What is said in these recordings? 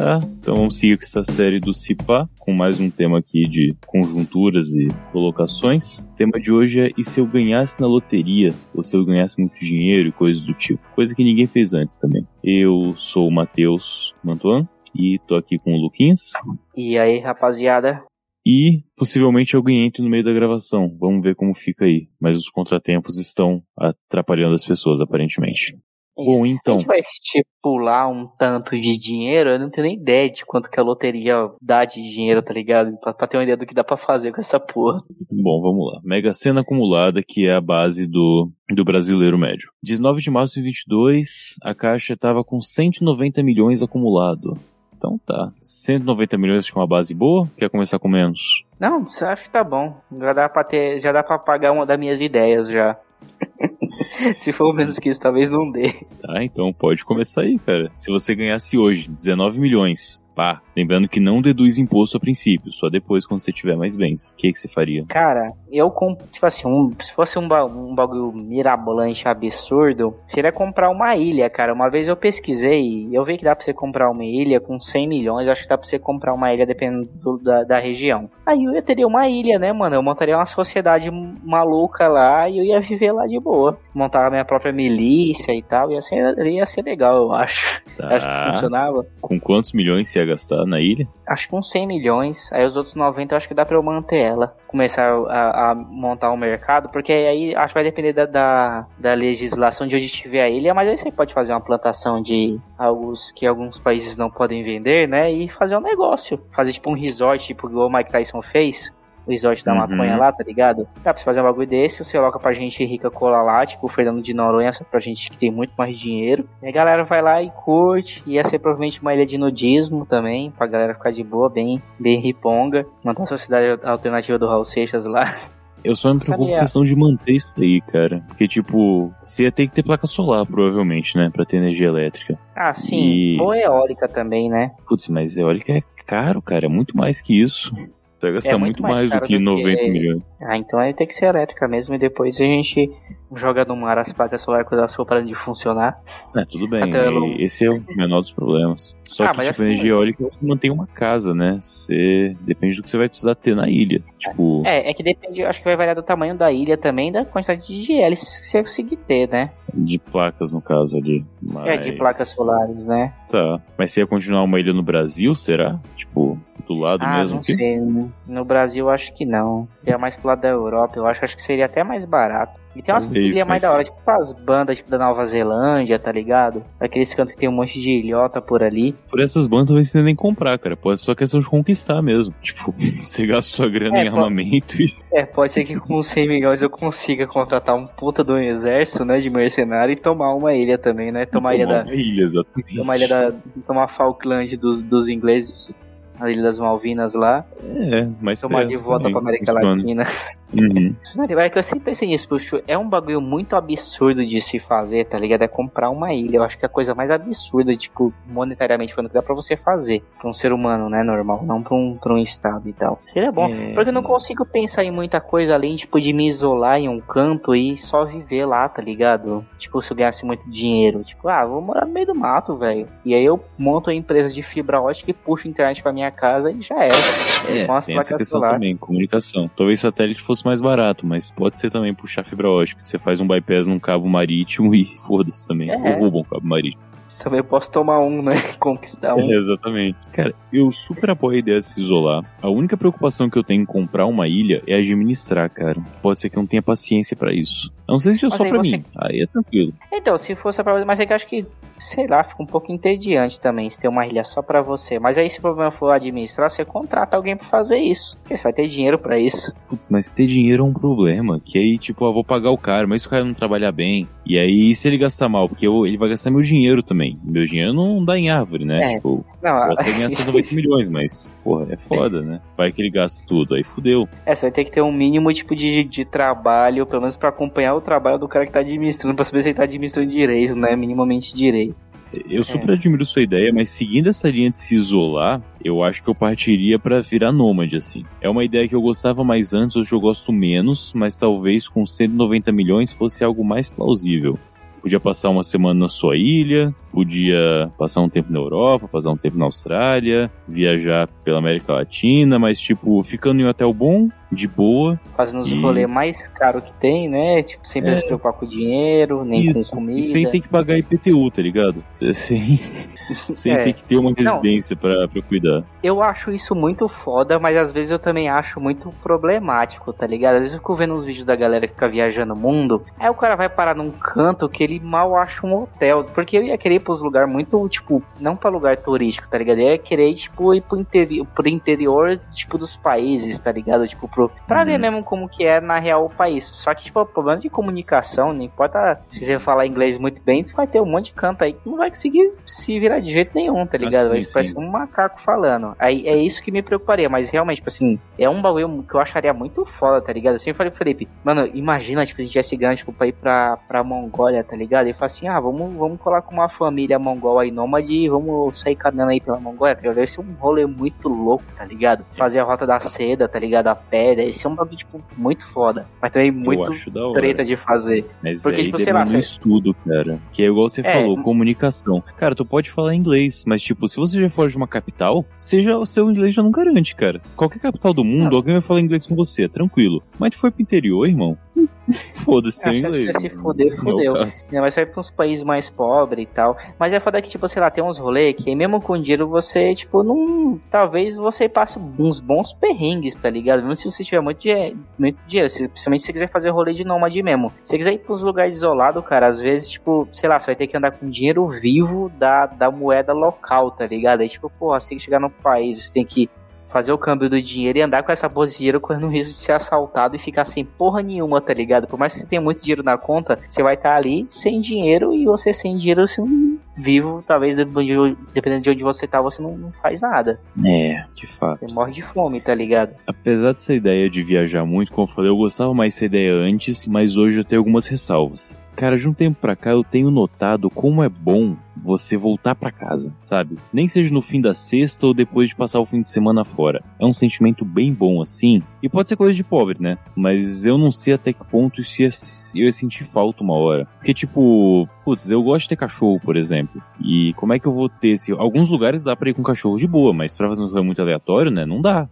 Tá, então vamos seguir com essa série do CIPA, com mais um tema aqui de conjunturas e colocações. O tema de hoje é e se eu ganhasse na loteria, ou se eu ganhasse muito dinheiro e coisas do tipo. Coisa que ninguém fez antes também. Eu sou o Matheus Mantuan e tô aqui com o Luquinhas. E aí, rapaziada? E possivelmente alguém entre no meio da gravação. Vamos ver como fica aí. Mas os contratempos estão atrapalhando as pessoas, aparentemente. Bom, então. A gente vai estipular um tanto de dinheiro, eu não tenho nem ideia de quanto que a loteria dá de dinheiro, tá ligado? Pra, pra ter uma ideia do que dá pra fazer com essa porra. Bom, vamos lá. Mega Sena acumulada, que é a base do, do brasileiro médio. 19 de março de 22, a Caixa tava com 190 milhões acumulado. Então tá. 190 milhões acho que é uma base boa? Quer começar com menos? Não, acho que tá bom. Já dá pra ter, já dá pra pagar uma das minhas ideias já. Se for menos que isso, talvez não dê. Tá, então pode começar aí, cara. Se você ganhasse hoje 19 milhões, pá, lembrando que não deduz imposto a princípio, só depois quando você tiver mais bens. O que, que você faria? Cara, eu compro, tipo assim, um, se fosse um, ba um bagulho mirabolante absurdo, seria comprar uma ilha, cara. Uma vez eu pesquisei e eu vi que dá pra você comprar uma ilha com 100 milhões, acho que dá pra você comprar uma ilha dependendo do, da, da região. Aí eu teria uma ilha, né, mano? Eu montaria uma sociedade maluca lá e eu ia viver lá de boa. Montar a minha própria milícia e tal, ia ser, ia ser legal, eu acho. Tá. Acho que funcionava. Com quantos milhões você ia gastar na ilha? Acho que uns 100 milhões. Aí os outros 90 eu acho que dá pra eu manter ela. Começar a, a montar um mercado, porque aí acho que vai depender da, da, da legislação de onde estiver a ilha, mas aí você pode fazer uma plantação de alguns que alguns países não podem vender, né? E fazer um negócio. Fazer tipo um resort, tipo igual o Mike Tyson fez o resort da Uhum. maconha lá, tá ligado? Dá pra você fazer um bagulho desse, você coloca pra gente rica cola lá, tipo o Fernando de Noronha, só pra gente que tem muito mais dinheiro. E a galera vai lá e curte. Ia ser provavelmente uma ilha de nudismo também, pra galera ficar de boa, bem, bem riponga. Manter a sociedade alternativa do Raul Seixas lá. Eu só me preocupo com a- questão de manter isso aí, cara. Porque, tipo, você ia ter que ter placa solar, provavelmente, né? Pra ter energia elétrica. Ah, sim. E- Ou eólica também, né? Putz, mas eólica é caro, cara. É muito mais que isso. Você vai gastar É muito muito, mais mais, do que do 90 que- milhões. Ah, então aí tem que ser elétrica mesmo. E depois a gente joga no mar as placas solares quando elas for parando de funcionar. É, tudo bem. Não- Esse é o menor dos problemas. Só Ah, que, tipo, que- energia eólica você mantém uma casa, né? Você... Depende do que você vai precisar ter na ilha. Tipo, É, é que depende, acho que vai variar do tamanho da ilha também, da quantidade de hélices que você conseguir ter, né? de placas, no caso ali. Mas... É, de placas solares, né? Tá. Mas você ia continuar uma ilha no Brasil, será? Tipo, do lado ah, mesmo não aqui? sei. No Brasil, acho que não. Seria mais pro lado da Europa, eu acho, acho que seria até mais barato. E tem umas Talvez, ilhas mais mas- da hora, tipo as bandas tipo, da Nova Zelândia, tá ligado? Aqueles cantos que tem um monte de ilhota por ali. Por essas bandas você nem comprar, cara. Pode ser só questão de conquistar mesmo. Tipo, você gasta sua grana É, em pô- armamento e. É, pode ser que com 100 milhões eu consiga contratar um puta do exército, né, de mercenário e tomar uma ilha também, né? Tomar ilha da, uma ilha, exatamente. tomar ilha da, tomar Falkland dos, dos ingleses, a ilha das Malvinas lá, É, mas. tomar é, de volta também pra América. Latina. Uhum. Mano, é que eu sempre pensei nisso, porque é um bagulho muito absurdo de se fazer, tá ligado? É comprar uma ilha. Eu acho que é a coisa mais absurda, tipo, monetariamente falando, que dá pra você fazer pra um ser humano, né, normal, não pra um, pra um estado e tal. Seria bom, É. porque eu não consigo pensar em muita coisa além, tipo, de me isolar em um canto e só viver lá, tá ligado? Tipo, se eu ganhasse muito dinheiro, tipo, ah, vou morar no meio do mato, velho. E aí eu monto a empresa de fibra ótica e puxo internet pra minha casa e já era. É, as tem essa questão também, comunicação. Talvez satélite fosse mais barato, mas pode ser também puxar fibra ótica. Você faz um bypass num cabo marítimo e foda-se também. É. Ou rouba um cabo marítimo. Também posso tomar um, né? Conquistar um. É, exatamente. Cara, eu super apoio a ideia de se isolar. A única preocupação que eu tenho em comprar uma ilha é administrar, cara. Pode ser que eu não tenha paciência pra isso. A não que seja Mas só aí pra você- mim. Aí é tranquilo. Então, se fosse pra você, mas é que eu acho que, sei lá, fica um pouco entediante também se ter uma ilha só pra você. Mas aí, se o problema for administrar, você contrata alguém pra fazer isso. Porque você vai ter dinheiro pra isso. Putz, mas ter dinheiro é um problema. Que aí, tipo, eu vou pagar o cara, mas se o cara não trabalhar bem. E aí, se ele gastar mal, porque eu- ele vai gastar meu dinheiro também. Meu dinheiro não dá em árvore, né? É. Tipo, Não, posso ganhar 190 milhões, mas, porra, é foda, né? Vai que ele gasta tudo, aí fudeu. é, você vai ter que ter um mínimo tipo de, de trabalho, pelo menos pra acompanhar o trabalho do cara que tá administrando, pra saber se ele tá administrando direito, né? Minimamente direito. Eu super admiro sua ideia, mas seguindo essa linha de se isolar, eu acho que eu partiria pra virar nômade, assim. É uma ideia que eu gostava mais antes, hoje eu gosto menos, mas talvez com 190 milhões fosse algo mais plausível. Podia passar uma semana na sua ilha, podia passar um tempo na Europa, passar um tempo na Austrália, viajar pela América Latina, mas tipo, ficando em um hotel bom, de boa. Fazendo os E- rolê mais caro que tem, né? Tipo, sem É. se preocupar com dinheiro, nem Isso. com comida. E sem ter que pagar IPTU, tá ligado? Sem, sem, É. ter que ter uma residência pra, pra cuidar. Eu acho isso muito foda, mas às vezes eu também acho muito problemático, tá ligado? Às vezes eu fico vendo uns vídeos da galera que fica viajando o mundo, aí o cara vai parar num canto que ele mal acha um hotel. Porque eu ia querer ir pros lugares muito, tipo, não pra lugar turístico, tá ligado? Eu ia querer, tipo, ir pro interior, pro interior tipo, dos países, tá ligado? Tipo, pro, pra Uhum. ver mesmo como que é na real o país. Só que, tipo, o problema de comunicação, não importa se você falar inglês muito bem, você vai ter um monte de canto aí que não vai conseguir se virar de jeito nenhum, tá ligado? sim, vai sim. parecer um macaco falando. Aí é isso que me preocuparia, mas realmente, tipo assim, é um bagulho que eu acharia muito foda, tá ligado? Eu sempre falei pro Felipe, mano, imagina, tipo, se a gente tivesse ganho, tipo, pra ir pra, pra Mongólia, tá ligado? E fala assim, ah, vamos, vamos colar com uma família mongol aí nômade e vamos sair caminhando aí pela Mongólia, tá ligado? Deve ser um rolê muito louco, tá ligado? Fazer a rota da seda, tá ligado? A pé, deve ser um bagulho, tipo, muito foda. Mas também muito treta de fazer. Mas Porque, tipo, sei lá, um estudo, cara. Que é igual você É. falou, comunicação. Cara, tu pode falar inglês, mas tipo, se você já for de uma capital, seja o seu inglês já não garante, cara. Qualquer capital do mundo, Não. alguém vai falar inglês com você, tranquilo. Mas tu foi pro interior, irmão. Foda-se que inglês. se fuder, fudeu. caso. Né, mas vai pra uns países mais pobres e tal. Mas é foda que, tipo, sei lá, tem uns rolês que mesmo com dinheiro você, tipo, não. Talvez você passe uns bons perrengues, tá ligado? Mesmo se você tiver muito, dinhe- muito dinheiro. Se, principalmente se você quiser fazer rolê de nômade mesmo. Se você quiser ir pros lugares isolados, cara, às vezes, tipo, sei lá, você vai ter que andar com dinheiro vivo da, da moeda local, tá ligado? Aí, tipo, porra, você tem que chegar no país, você tem que fazer o câmbio do dinheiro e andar com essa bolsa de dinheiro correndo o risco de ser assaltado e ficar sem porra nenhuma, tá ligado? Por mais que você tenha muito dinheiro na conta, você vai estar ali sem dinheiro e você sem dinheiro, não vivo, talvez dependendo de- dependendo de onde você tá, você não, não faz nada. É, de fato. Você morre de fome, tá ligado? Apesar dessa ideia de viajar muito, como eu falei, eu gostava mais dessa ideia antes, mas hoje eu tenho algumas ressalvas. Cara, de um tempo pra cá eu tenho notado como é bom você voltar pra casa, sabe? Nem que seja no fim da sexta ou depois de passar o fim de semana fora. É um sentimento bem bom assim. E pode ser coisa de pobre, né? Mas eu não sei até que ponto isso ia, eu ia sentir falta uma hora. Porque, tipo, putz, eu gosto de ter cachorro, por exemplo. E como é que eu vou ter esse. Alguns lugares dá pra ir com cachorro de boa, mas pra fazer um rolê muito aleatório, né? Não dá.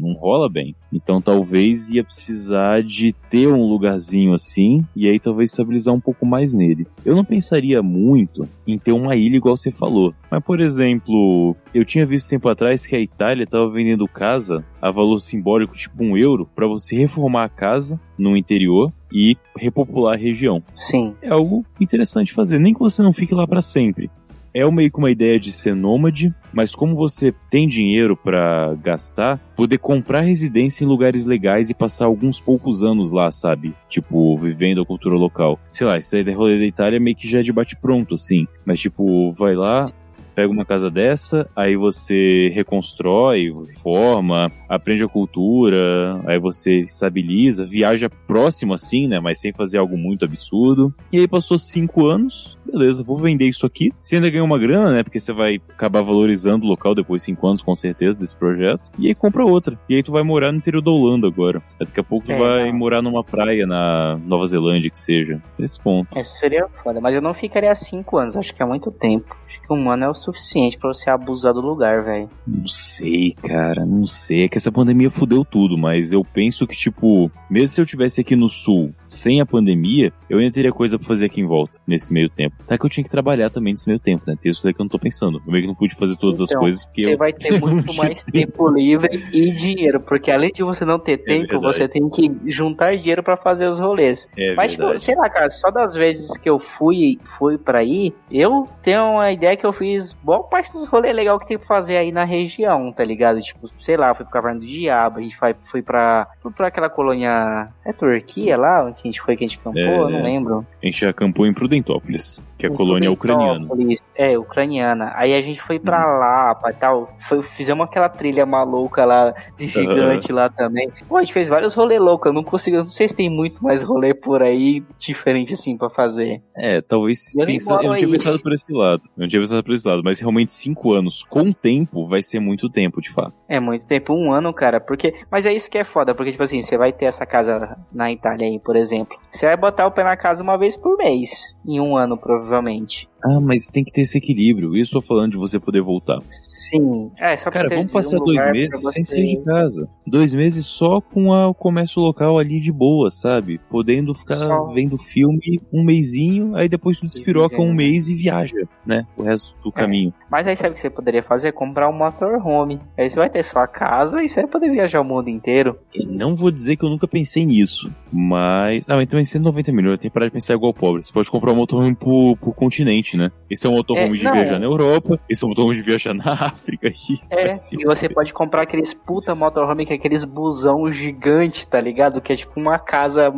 Não rola bem. Então talvez ia precisar de ter um lugarzinho assim. E aí talvez estabilizar um pouco mais nele. Eu não pensaria muito em ter uma ilha igual você falou. Mas, por exemplo, eu tinha visto tempo atrás que a Itália tava vendendo casa a valor simbólico, tipo um euro, pra você reformar a casa no interior e repopular a região Sim. é algo interessante fazer. Nem que você não fique lá pra sempre. É meio que uma ideia de ser nômade, mas como você tem dinheiro pra gastar, poder comprar residência em lugares legais e passar alguns poucos anos lá, sabe? Tipo, vivendo a cultura local. Sei lá, esse daí da rolê da Itália meio que já é de bate pronto, assim. Mas tipo, vai lá, pega uma casa dessa, aí você reconstrói, reforma, aprende a cultura, aí você estabiliza, viaja próximo assim, né? Mas sem fazer algo muito absurdo. E aí passou cinco anos, beleza, vou vender isso aqui. Você ainda ganha uma grana, né? Porque você vai acabar valorizando o local depois de cinco anos, com certeza, desse projeto. E aí compra outra. E aí tu vai morar no interior da Holanda agora. Daqui a pouco tu É, vai não. morar numa praia na Nova Zelândia, que seja. Nesse ponto. Isso seria foda, mas eu não ficaria cinco anos, acho que é muito tempo. Acho que um ano é o suficiente pra você abusar do lugar, velho. Não sei, cara, não sei. É que essa pandemia fudeu tudo, mas eu penso que, tipo, mesmo se eu tivesse aqui no sul sem a pandemia, eu ainda teria coisa pra fazer aqui em volta, nesse meio tempo. Tá que eu tinha que trabalhar também nesse meio tempo, né? Tem isso que eu não tô pensando. Eu meio que não pude fazer todas as Então, coisas porque Você eu. vai ter muito mais tempo livre e dinheiro, porque além de você não ter tempo, verdade. você tem que juntar dinheiro pra fazer os rolês. É Mas, tipo, sei lá, cara, só das vezes que eu fui, fui pra ir, eu tenho uma ideia que eu fiz boa parte dos rolês legal que tem pra fazer aí na região, tá ligado? Tipo, sei lá, fui pro Caverna do Diabo, a gente foi, foi pra, pra aquela colônia, é Turquia lá, que a gente foi, que a gente campou, É. eu não lembro. A gente acampou em Prudentópolis, que é colônia ucraniana. É, ucraniana. Aí a gente foi pra lá, pra tal. Foi, fizemos aquela trilha maluca lá, de gigante lá também. Pô, a gente fez vários rolês loucos. Eu não consigo. eu Não sei se tem muito mais rolê por aí diferente assim pra fazer. É, talvez. Eu pensa- eu não tinha aí. pensado por esse lado. Eu não tinha pensado por esse lado, mas realmente cinco anos com tempo vai ser muito tempo, de fato. É muito tempo, um ano, cara. Porque. Mas é isso que é foda, porque, tipo assim, você vai ter essa casa na Itália aí, por exemplo. Você vai botar o pé na casa uma vez por mês. Em um ano, provavelmente provavelmente. Ah, mas tem que ter esse equilíbrio. Isso eu tô falando de você poder voltar. Sim. É, só Cara, vamos passar um dois meses sem sair de casa. Dois meses só com a- o comércio local ali de boa, sabe? Podendo ficar Só. vendo filme um mêsinho, aí depois tu despiroca um mês e viaja, né? O resto do caminho. Mas aí sabe o que você poderia fazer? Comprar um motorhome. Aí você vai ter sua casa e você vai poder viajar o mundo inteiro. E não vou dizer que eu nunca pensei nisso, mas. Ah, mas também 190 milhões, tem que parar de pensar igual pobre. Você pode comprar um motorhome por, por continente, né? Esse é um motorhome É, de não. viajar na Europa, esse é um motorhome de viajar na África. E É, se e você fuder. pode comprar aqueles puta motorhome que é aqueles busão gigante, tá ligado? Que é tipo uma casa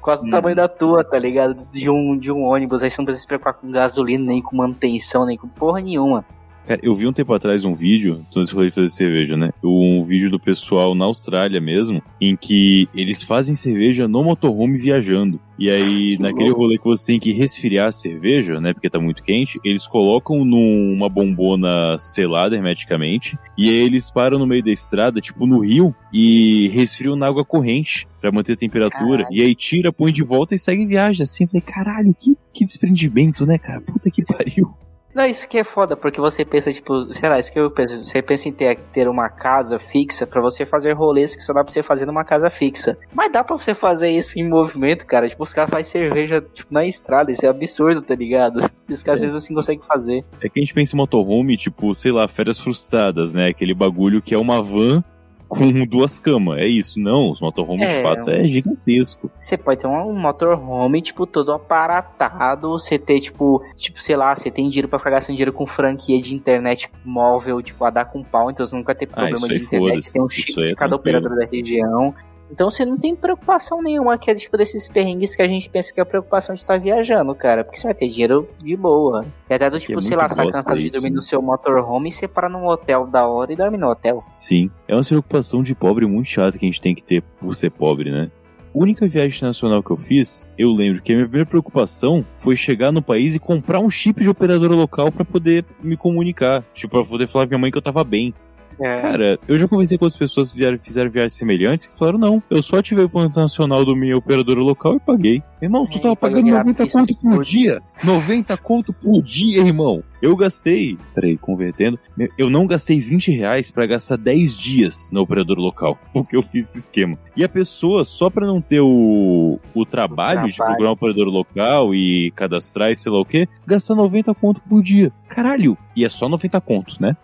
quase do Hum. tamanho da tua, tá ligado? De um, de um ônibus. Aí você não precisa se preocupar com gasolina, nem com manutenção, nem com porra nenhuma. Cara, eu vi um tempo atrás um vídeo, então rolê de fazer cerveja, né? Um vídeo do pessoal na Austrália mesmo, em que eles fazem cerveja no motorhome viajando. E aí, Que naquele louco. rolê que você tem que resfriar a cerveja, né? Porque tá muito quente, eles colocam numa bombona selada hermeticamente, e aí eles param no meio da estrada, tipo no rio, e resfriam na água corrente pra manter a temperatura. Caralho. E aí tira, põe de volta e segue viagem. Assim, eu falei, caralho, que, que desprendimento, né, cara? Puta que pariu. Não, isso que é foda, porque você pensa, tipo, sei lá, isso que eu penso, você pensa em ter, ter uma casa fixa pra você fazer rolês que só dá pra você fazer numa casa fixa. Mas dá pra você fazer isso em movimento, cara. Tipo, os caras fazem cerveja tipo, na estrada, isso é absurdo, tá ligado? Os caras às vezes assim conseguem fazer. É que a gente pensa em motorhome, tipo, sei lá, férias frustradas, né? Aquele bagulho que é uma van com duas camas. É isso. Não, os motorhomes É. de fato é gigantesco. Você pode ter um, um motorhome, tipo, todo aparatado. Você ter, tipo, tipo, sei lá, você tem dinheiro pra ficar gastando dinheiro com franquia de internet móvel, tipo, a dar com pau, então você nunca vai ter Ah, problema isso de internet. tem um Isso chip é de cada tranquilo. operador da região. Então você não tem preocupação nenhuma, que é tipo desses perrengues que a gente pensa que é a preocupação de estar viajando, cara. Porque você vai ter dinheiro de boa. E até do tipo, é sei lá, você tá cansado de dormir né? no seu motorhome e você para num hotel da hora e dorme no hotel. Sim. É uma preocupação de pobre muito chata que a gente tem que ter por ser pobre, né? A única viagem internacional que eu fiz, eu lembro que a minha primeira preocupação foi chegar no país e comprar um chip de operadora local pra poder me comunicar. Tipo, pra poder falar pra minha mãe que eu tava bem. É. Cara, eu já conversei com outras pessoas que vieram- fizeram viagens semelhantes que falaram, não, eu só ativei o plano nacional do minha operadora local e paguei. Irmão, tu É, tava pagando de 90 artista conto por dia. 90 conto por dia, irmão. Eu gastei, peraí, convertendo, eu não gastei 20 reais pra gastar 10 dias na operadora local, porque eu fiz esse esquema. E a pessoa, só pra não ter o, o trabalho de trabalho. procurar um operador local e cadastrar e sei lá o que, gasta 90 conto por dia. Caralho! E é só 90 conto, né?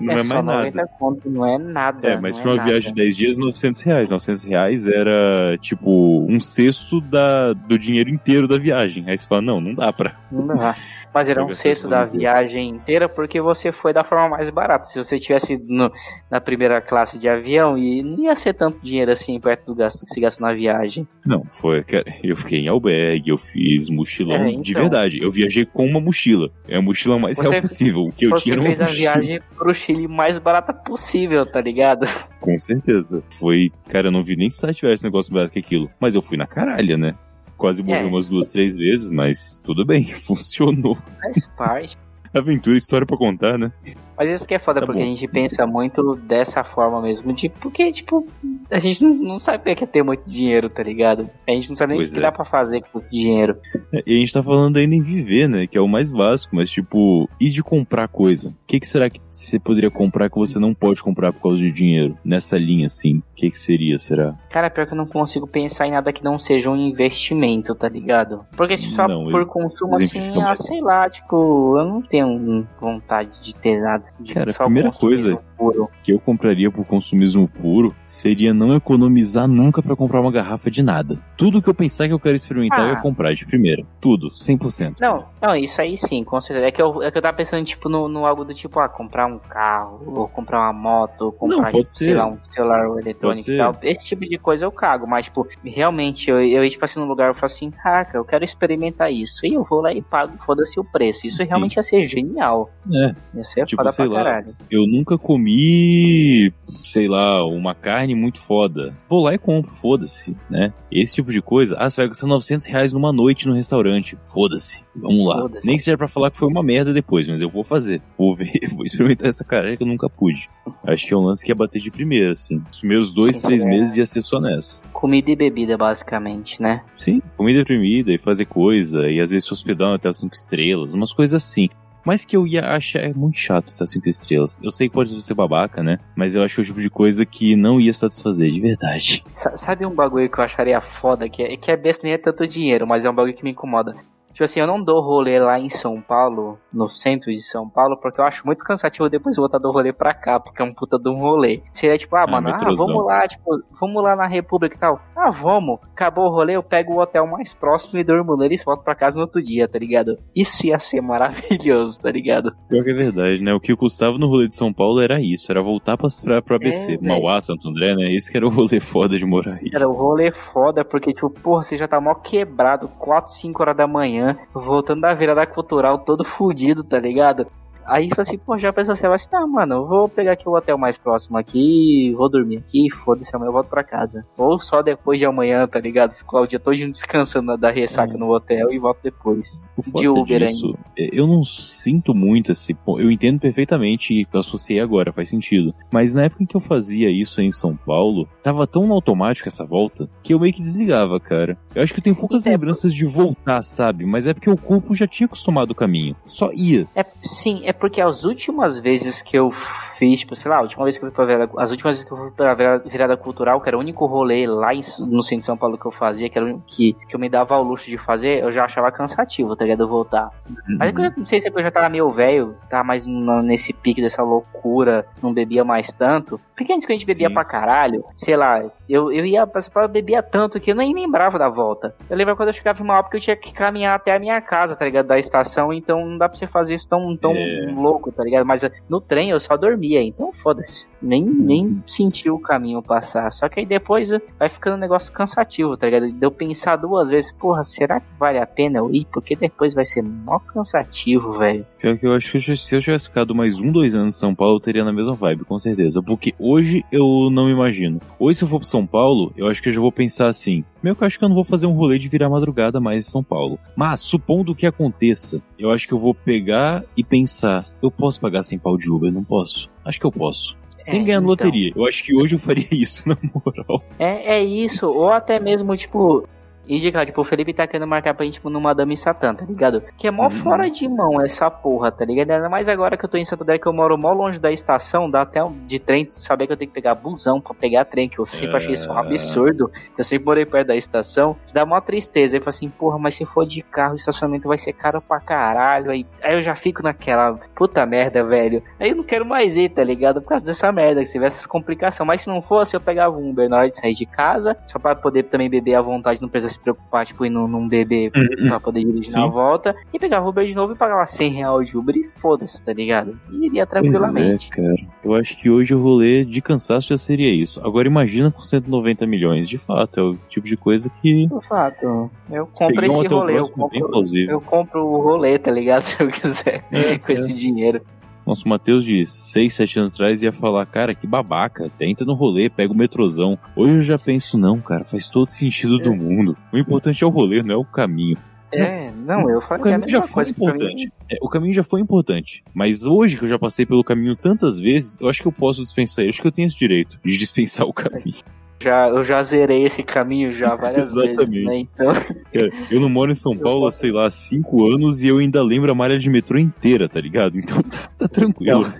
Não é, só mais nada. 90 conto, não é nada. É, mas não pra uma viagem de 10 dias, 900 reais. 900 reais era, tipo, um sexto da, do dinheiro inteiro da viagem. Aí você fala, não, não dá pra. Não dá. Mas era um sexto da viagem inteira porque você foi da forma mais barata. Se você tivesse no- na primeira classe de avião, e não ia ser tanto dinheiro assim perto do gasto que se gasta na viagem. Não, foi. Eu fiquei em albergue, eu fiz mochilão É, de então. verdade. Eu viajei com uma mochila. É a mochila mais Você- real possível. O que eu tinha era uma fez a viagem pro Chile mais barata possível, tá ligado? Com certeza. Foi. Cara, eu não vi nem se tivesse negócio barato que aquilo. Mas eu fui na caralha, né? Quase morri É. umas duas, três vezes, mas tudo bem, funcionou. Faz parte. Aventura, história pra contar, né? Mas isso que é foda, Tá porque bom. a gente pensa muito dessa forma mesmo, de porque, tipo, a gente não, não sabe o que é ter muito dinheiro, tá ligado? A gente não sabe nem o que é. dá pra fazer com muito dinheiro. É, E a gente tá falando ainda em viver, né? Que é o mais básico, mas tipo, e de comprar coisa? O que, que será que você poderia comprar que você não pode comprar por causa de dinheiro? Nessa linha, assim, o que, que seria, será? Cara, pior que eu não consigo pensar em nada que não seja um investimento, tá ligado? Porque só Não, por ex- consumo, assim, ah, sei lá, tipo, eu não tenho vontade de ter nada. De Cara, a primeira coisa- Puro. Que eu compraria por consumismo puro seria não economizar nunca pra comprar uma garrafa de nada. Tudo que eu pensar que eu quero experimentar, Ah. eu ia comprar de primeira. Tudo, 100%. Não, não, isso aí sim, com certeza. É que eu, é que eu tava pensando, tipo, no, no algo do tipo, ah, comprar um carro, ou comprar uma moto, ou comprar, Não, tipo, sei lá, um celular eletrônico e tal. Esse tipo de coisa eu cago, mas, tipo, realmente, eu, eu ia, tipo assim, num lugar, eu falo assim, caraca, eu quero experimentar isso. E eu vou lá e pago, foda-se o preço. Isso Sim. realmente ia ser genial. É. Ia ser Tipo, sei lá, eu nunca comi, sei lá, uma carne muito foda. Vou lá e compro, foda-se, né? Esse tipo de coisa. Ah, você vai gastar 900 reais numa noite no restaurante. Foda-se. Vamos lá. Foda Nem que seja pra falar que foi uma merda depois, mas eu vou fazer. Vou ver, vou experimentar essa carne que eu nunca pude. Acho que é um lance que ia bater de primeira, assim. Os meus dois, Sim, três é. meses ia ser só nessa. Comida e bebida, basicamente, né? Sim, comida e bebida, e fazer coisa, e às vezes se hospedar até as cinco estrelas, umas coisas assim. Mas que eu ia achar é muito chato estar cinco estrelas. Eu sei que pode ser babaca, né? Mas eu acho que é o tipo de coisa que não ia satisfazer, de verdade. sabe um bagulho que eu acharia foda? Que é, que é besta nem é tanto dinheiro, mas é um bagulho que me incomoda. Tipo assim, eu não dou rolê lá em São Paulo, no centro de São Paulo, porque eu acho muito cansativo depois voltar do rolê pra cá, porque é um puta de um rolê. Seria tipo, ah, ah mano, ah, vamos lá, tipo, vamos lá na República e tal. Ah, vamos. Acabou o rolê, eu pego o hotel mais próximo e durmo nele e volto pra casa no outro dia, tá ligado? Isso ia ser maravilhoso, tá ligado? Pior que é verdade, né? O que custava no rolê de São Paulo era isso, era voltar pra, pra, pro ABC. É, Mauá, Santo André, né? Esse que era o rolê foda de morar aí. Era o rolê foda, porque, tipo, porra, você já tá mó quebrado, 4, 5 horas da manhã, voltando da virada cultural todo fudido, tá ligado? Aí falou assim, pô, já pensou assim, assim, ah, mano, eu vou pegar aqui o hotel mais próximo aqui, vou dormir aqui, foda-se, amanhã eu volto pra casa. Ou só depois de amanhã, tá ligado? Fico o dia todo descansando da ressaca é. no hotel e volto depois. De Uber disso, ainda. É, eu não sinto muito esse Eu entendo perfeitamente e associei agora, faz sentido. Mas na época em que eu fazia isso em São Paulo, tava tão no automático essa volta que eu meio que desligava, cara. Eu acho que eu tenho poucas é, lembranças de voltar, sabe? Mas é porque o corpo já tinha acostumado o caminho. Só ia. É, sim, é porque as últimas vezes que eu fiz, tipo, sei lá, a última vez que eu fui pra virada, as últimas vezes que eu fui pra virada, cultural, que era o único rolê lá em, no centro de São Paulo que eu fazia, que era o que, que eu me dava ao luxo de fazer, eu já achava cansativo, tá ligado? Voltar. Uhum. Mas eu não sei se eu já tava meio velho, tava mais nesse pique dessa loucura, não bebia mais tanto. Porque antes que a gente bebia Sim. pra caralho, sei lá, eu, eu ia pra bebia tanto que eu nem lembrava da volta. Eu lembro quando eu chegava em uma época que eu tinha que caminhar até a minha casa, tá ligado? Da estação, então não dá pra você fazer isso tão, tão é. louco, tá ligado? Mas no trem eu só dormia, então foda-se. Nem, nem senti o caminho passar. Só que aí depois vai ficando um negócio cansativo, tá ligado? De eu pensar duas vezes, porra, será que vale a pena eu ir? Porque depois vai ser mó cansativo, velho. Pior que eu acho que se eu tivesse ficado mais um, dois anos em São Paulo, eu teria na mesma vibe, com certeza. Porque hoje eu não me imagino. Hoje, se eu for pro São Paulo, eu acho que eu já vou pensar assim. Meu que eu acho que eu não vou fazer um rolê de virar madrugada mais em São Paulo. Mas, supondo que aconteça, eu acho que eu vou pegar e pensar: eu posso pagar sem pau de Uber? Não posso. Acho que eu posso sem é, ganhar então... loteria. Eu acho que hoje eu faria isso, na moral. É, é isso, ou até mesmo, tipo, indicar, tipo, o Felipe tá querendo marcar pra gente tipo, no Madame Satã, tá ligado? Que é mó uhum. fora de mão essa porra, tá ligado? Ainda mais agora que eu tô em Santo André, que eu moro mó longe da estação, dá até um, de trem, saber que eu tenho que pegar busão pra pegar trem, que eu sempre é... achei isso um é. absurdo, que eu sempre morei perto da estação, dá mó tristeza. Aí eu falo assim, porra, mas se for de carro, o estacionamento vai ser caro pra caralho. Aí, aí eu já fico naquela, puta merda, velho. Aí eu não quero mais ir, tá ligado? Por causa dessa merda, que se tivesse essas complicações. Mas se não fosse, eu pegava um Uber na hora de sair de casa, só pra poder também beber à vontade, não precisa se preocupar, tipo, ir num, num bebê uhum. pra poder dirigir Sim. na volta. E pegava o Uber de novo e pagava 100 reais de Uber e foda-se, tá ligado? E iria tranquilamente. Pois é, cara. Eu acho que hoje o rolê de cansaço já seria isso. Agora imagina com 190 milhões. De fato, é o tipo de coisa que. De fato. Eu compro esse rolê. Eu compro, eu compro o rolê, tá ligado? Se eu quiser. É, com é. esse dinheiro. Nosso Matheus de 6, 7 anos atrás ia falar, cara, que babaca, tenta no rolê, pega o metrozão. Hoje eu já penso, não, cara, faz todo sentido do é. mundo. O importante é o rolê, não é o caminho. É, não, eu falei o caminho já foi importante. É, o caminho já foi importante. Mas hoje que eu já passei pelo caminho tantas vezes, eu acho que eu posso dispensar. Eu acho que eu tenho esse direito de dispensar o caminho já, eu já zerei esse caminho já várias Exatamente. vezes, né? Então... Cara, eu não moro em São Paulo há, sei lá, cinco anos e eu ainda lembro a malha de metrô inteira, tá ligado? Então tá, tá tranquilo.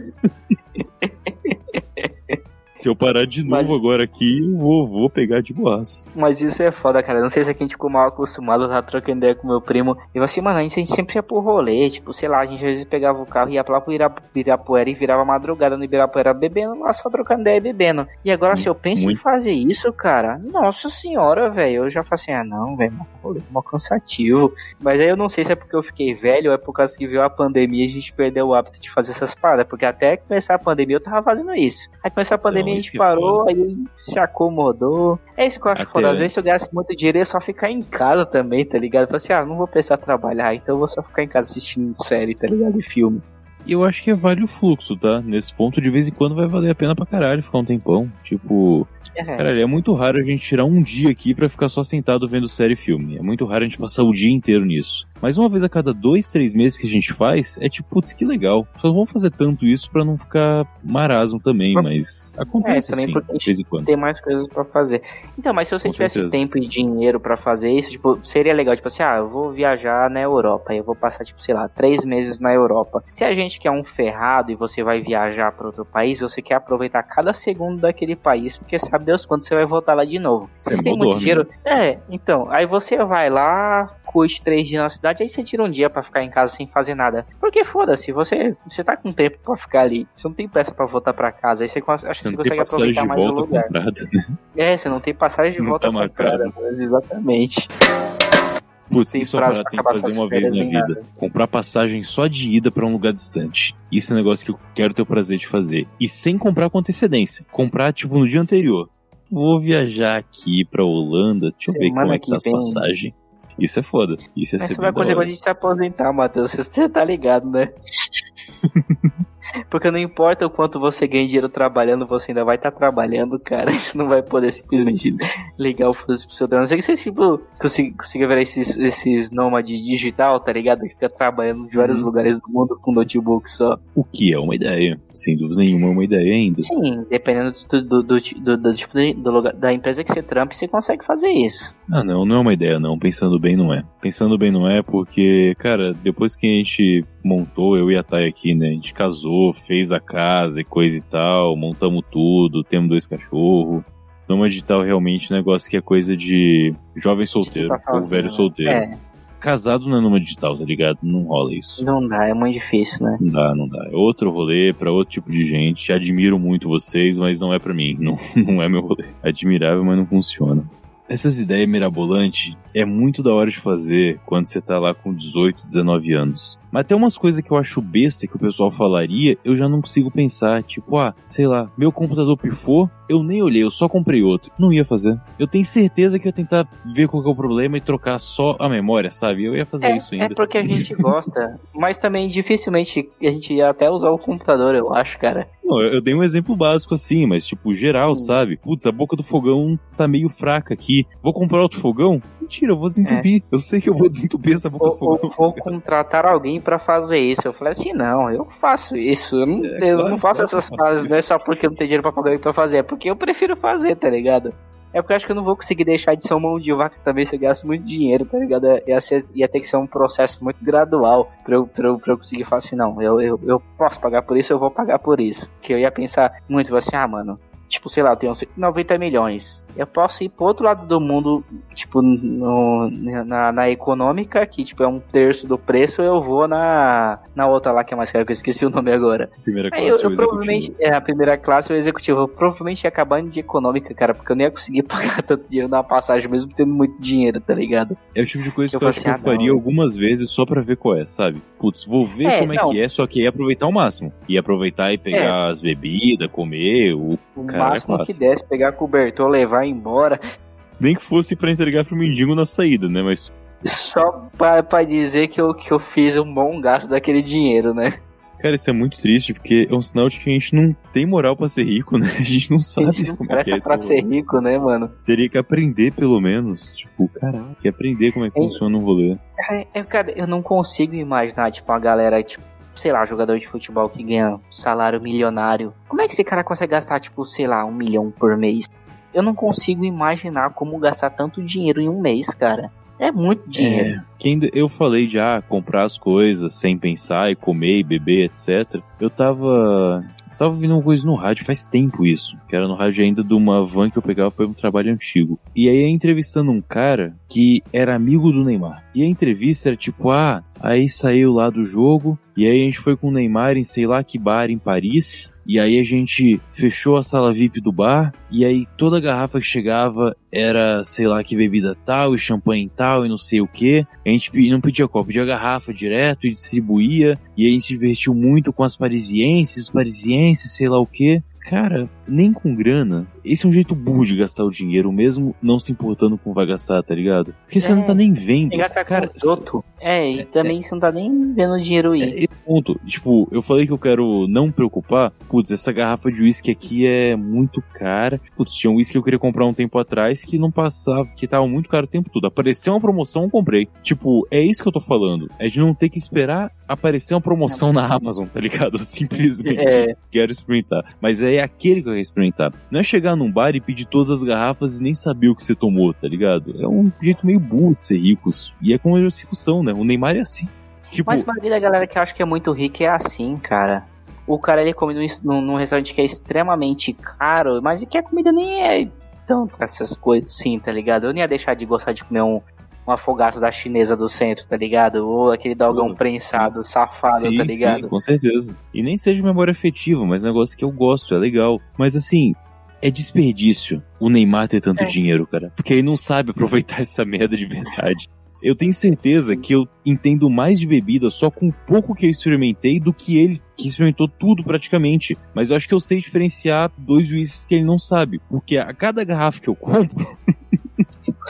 Se eu parar de novo Mas... agora aqui, eu vou, vou pegar de boas. Mas isso é foda, cara. Não sei se a gente ficou mal acostumado, a trocando ideia com meu primo. E eu assim, mano, a gente, sempre ia pro rolê, tipo, sei lá, a gente às vezes pegava o carro e ia lá pro Ibirapuera e virava madrugada no Ibirapuera bebendo lá, só trocando ideia e bebendo. E agora, se eu penso Muito. em fazer isso, cara, nossa senhora, velho, eu já falei assim, ah não, velho, rolê mó cansativo. Mas aí eu não sei se é porque eu fiquei velho ou é por causa que viu a pandemia e a gente perdeu o hábito de fazer essas paradas. Porque até começar a pandemia eu tava fazendo isso. Aí começou a pandemia a gente parou, aí se acomodou. É isso que eu acho Até... foda. Às vezes eu gasto muito dinheiro e é só ficar em casa também, tá ligado? Falo assim, ah, não vou precisar trabalhar, então eu vou só ficar em casa assistindo série, tá ligado? E filme. E eu acho que vale o fluxo, tá? Nesse ponto, de vez em quando vai valer a pena pra caralho ficar um tempão. Tipo, é. Caralho, é muito raro a gente tirar um dia aqui para ficar só sentado vendo série e filme. É muito raro a gente passar o dia inteiro nisso. Mas uma vez a cada dois, três meses que a gente faz, é tipo, putz, que legal. Só vamos fazer tanto isso para não ficar marasmo também, mas acontece é, também assim, de vez em quando. Tem mais coisas para fazer. Então, mas se você Com tivesse certeza. tempo e dinheiro para fazer isso, tipo, seria legal, tipo assim, ah, eu vou viajar na Europa, eu vou passar, tipo, sei lá, três meses na Europa. Se a gente quer um ferrado e você vai viajar para outro país, você quer aproveitar cada segundo daquele país, porque sabe Deus quando você vai voltar lá de novo. Você tem muito dinheiro. Né? É, então, aí você vai lá, curte três dias na cidade aí você tira um dia para ficar em casa sem fazer nada. Porque foda-se, você, você tá com tempo para ficar ali. Você não tem pressa para voltar para casa. Aí você acha que você consegue aproveitar mais o lugar. Comprada, né? É, você não tem passagem de não volta tá comprada. Exatamente. Putz, isso é tem que fazer uma vez na vida. Nada. Comprar passagem só de ida para um lugar distante. Isso é um negócio que eu quero ter o prazer de fazer. E sem comprar com antecedência. Comprar, tipo, no dia anterior. Vou viajar aqui pra Holanda. Deixa eu ver como é que tá as passagens. Isso é foda. Isso é Mas ser vai conseguir quando a gente se aposentar, Matheus. Você tá ligado, né? Porque não importa o quanto você ganha dinheiro trabalhando, você ainda vai estar tá trabalhando, cara. Você não vai poder simplesmente ligar o foda pro seu drone. Não sei que você, tipo, consiga, consiga ver esses, esses nômades digital, tá ligado? Que fica trabalhando em vários hum. lugares do mundo com notebook só. O que é uma ideia. Sem dúvida nenhuma é uma ideia ainda. Sim, dependendo do, do, do, do, do tipo do lugar, da empresa que você trampa, você consegue fazer isso. Ah, não, não é uma ideia, não. Pensando bem, não é. Pensando bem, não é, porque, cara, depois que a gente montou, eu e a Thay aqui, né? A gente casou, fez a casa e coisa e tal, montamos tudo, temos dois cachorros. Nômade digital realmente é um negócio que é coisa de jovem solteiro tá ou velho né? solteiro. É. Casado não é nômade digital, tá ligado? Não rola isso. Não dá, é muito difícil, né? Não dá, não dá. É outro rolê para outro tipo de gente. Admiro muito vocês, mas não é para mim. Não, não é meu rolê. Admirável, mas não funciona. Essas ideias mirabolantes é muito da hora de fazer quando você tá lá com 18, 19 anos. Mas tem umas coisas que eu acho besta que o pessoal falaria, eu já não consigo pensar. Tipo, ah, sei lá, meu computador pifou, eu nem olhei, eu só comprei outro. Não ia fazer. Eu tenho certeza que ia tentar ver qual é o problema e trocar só a memória, sabe? Eu ia fazer é, isso ainda. É porque a gente gosta, mas também dificilmente a gente ia até usar o computador, eu acho, cara. Não, eu dei um exemplo básico assim, mas tipo, geral, sabe? Putz, a boca do fogão tá meio fraca aqui. Vou comprar outro fogão? Mentira, eu vou desentupir. É. Eu sei que eu vou desentupir essa boca ou, do fogão. Vou contratar alguém para fazer isso. Eu falei assim, não, eu faço isso. Eu não, é, eu claro, não faço essas coisas, não é só porque eu não tenho dinheiro pra pagar pra fazer, é porque eu prefiro fazer, tá ligado? É porque eu acho que eu não vou conseguir deixar de ser uma mão de vaca também se eu gasto muito dinheiro, tá ligado? Ia, ser, ia ter que ser um processo muito gradual pra eu, pra eu, pra eu conseguir falar assim, não, eu, eu, eu posso pagar por isso, eu vou pagar por isso. Que eu ia pensar muito assim, ah, mano, tipo, sei lá, eu tenho 90 milhões. Eu posso ir pro outro lado do mundo, tipo, no, na, na econômica, que tipo, é um terço do preço, eu vou na, na outra lá que é mais cara, que eu esqueci o nome agora. Primeira classe. Aí eu, eu provavelmente, é, a primeira classe ou executivo, eu provavelmente ia acabar de econômica, cara, porque eu nem ia conseguir pagar tanto dinheiro na passagem, mesmo tendo muito dinheiro, tá ligado? É o tipo de coisa eu que eu acho assim, que eu ah, faria não. algumas vezes só pra ver qual é, sabe? Putz, vou ver é, como é que é, só que ia aproveitar o máximo. Ia aproveitar e pegar é. as bebidas, comer, o. O máximo que desse, pegar cobertor, levar embora. Nem que fosse para entregar pro mendigo na saída, né? Mas. Só pra, pra dizer que eu, que eu fiz um bom gasto daquele dinheiro, né? Cara, isso é muito triste, porque é um sinal de que a gente não tem moral para ser rico, né? A gente não sabe a gente não como é que é pra ser rico, né, mano? Teria que aprender, pelo menos. Tipo, caraca, que aprender como é que é, funciona um rolê. É, é, cara, eu não consigo imaginar, tipo, a galera, tipo, sei lá, jogador de futebol que ganha salário milionário. Como é que esse cara consegue gastar, tipo, sei lá, um milhão por mês? Eu não consigo imaginar como gastar tanto dinheiro em um mês, cara. É muito dinheiro. É, eu falei de ah, comprar as coisas sem pensar e comer e beber, etc. Eu tava tava ouvindo uma coisa no rádio faz tempo isso, que era no rádio ainda de uma van que eu pegava para um trabalho antigo. E aí entrevistando um cara que era amigo do Neymar. E a entrevista era tipo, ah, aí saiu lá do jogo, e aí a gente foi com o Neymar em sei lá que bar em Paris, e aí a gente fechou a sala VIP do bar, e aí toda garrafa que chegava era, sei lá que bebida tal, e champanhe tal, e não sei o que. A gente não pedia copo, pedia garrafa direto e distribuía, e aí a gente se divertiu muito com as parisienses, parisienses, sei lá o que. Cara, nem com grana. Esse é um jeito burro de gastar o dinheiro, mesmo não se importando com vai gastar, tá ligado? Porque você É, não tá nem vendo. Gastar Cara, com. É, e também você não tá nem vendo o dinheiro É ir. esse ponto. Tipo, eu falei que eu quero não preocupar. Putz, essa garrafa de uísque aqui é muito cara. Putz, tinha um uísque que eu queria comprar um tempo atrás que não passava, que tava muito caro o tempo todo. Apareceu uma promoção, eu comprei. Tipo, é isso que eu tô falando. É de não ter que esperar aparecer uma promoção na Amazon, tá ligado? Simplesmente É. quero experimentar. Mas é aquele que eu experimentar. Não é chegar num bar e pedir todas as garrafas e nem saber o que você tomou, tá ligado? É um jeito meio burro de ser ricos. E é como eles ricos são, né? O Neymar é assim. Tipo, Mas a da galera que acha que é muito rica é assim, cara. O cara ele come num, num restaurante que é extremamente caro, mas que a comida nem é tanto essas coisas assim, tá ligado? Eu nem ia deixar de gostar de comer um, um afogaço da chinesa do centro, tá ligado? Ou aquele dogão prensado, safado, sim, tá ligado? sim, com certeza. E nem seja memória afetiva, mas é um negócio que eu gosto, é legal. Mas assim, é desperdício o Neymar ter tanto É. dinheiro, cara. Porque ele não sabe aproveitar essa merda de verdade. Eu tenho certeza que eu entendo mais de bebida só com o pouco que eu experimentei do que ele, que experimentou tudo praticamente. Mas eu acho que eu sei diferenciar dois uísques que ele não sabe. Porque a cada garrafa que eu compro,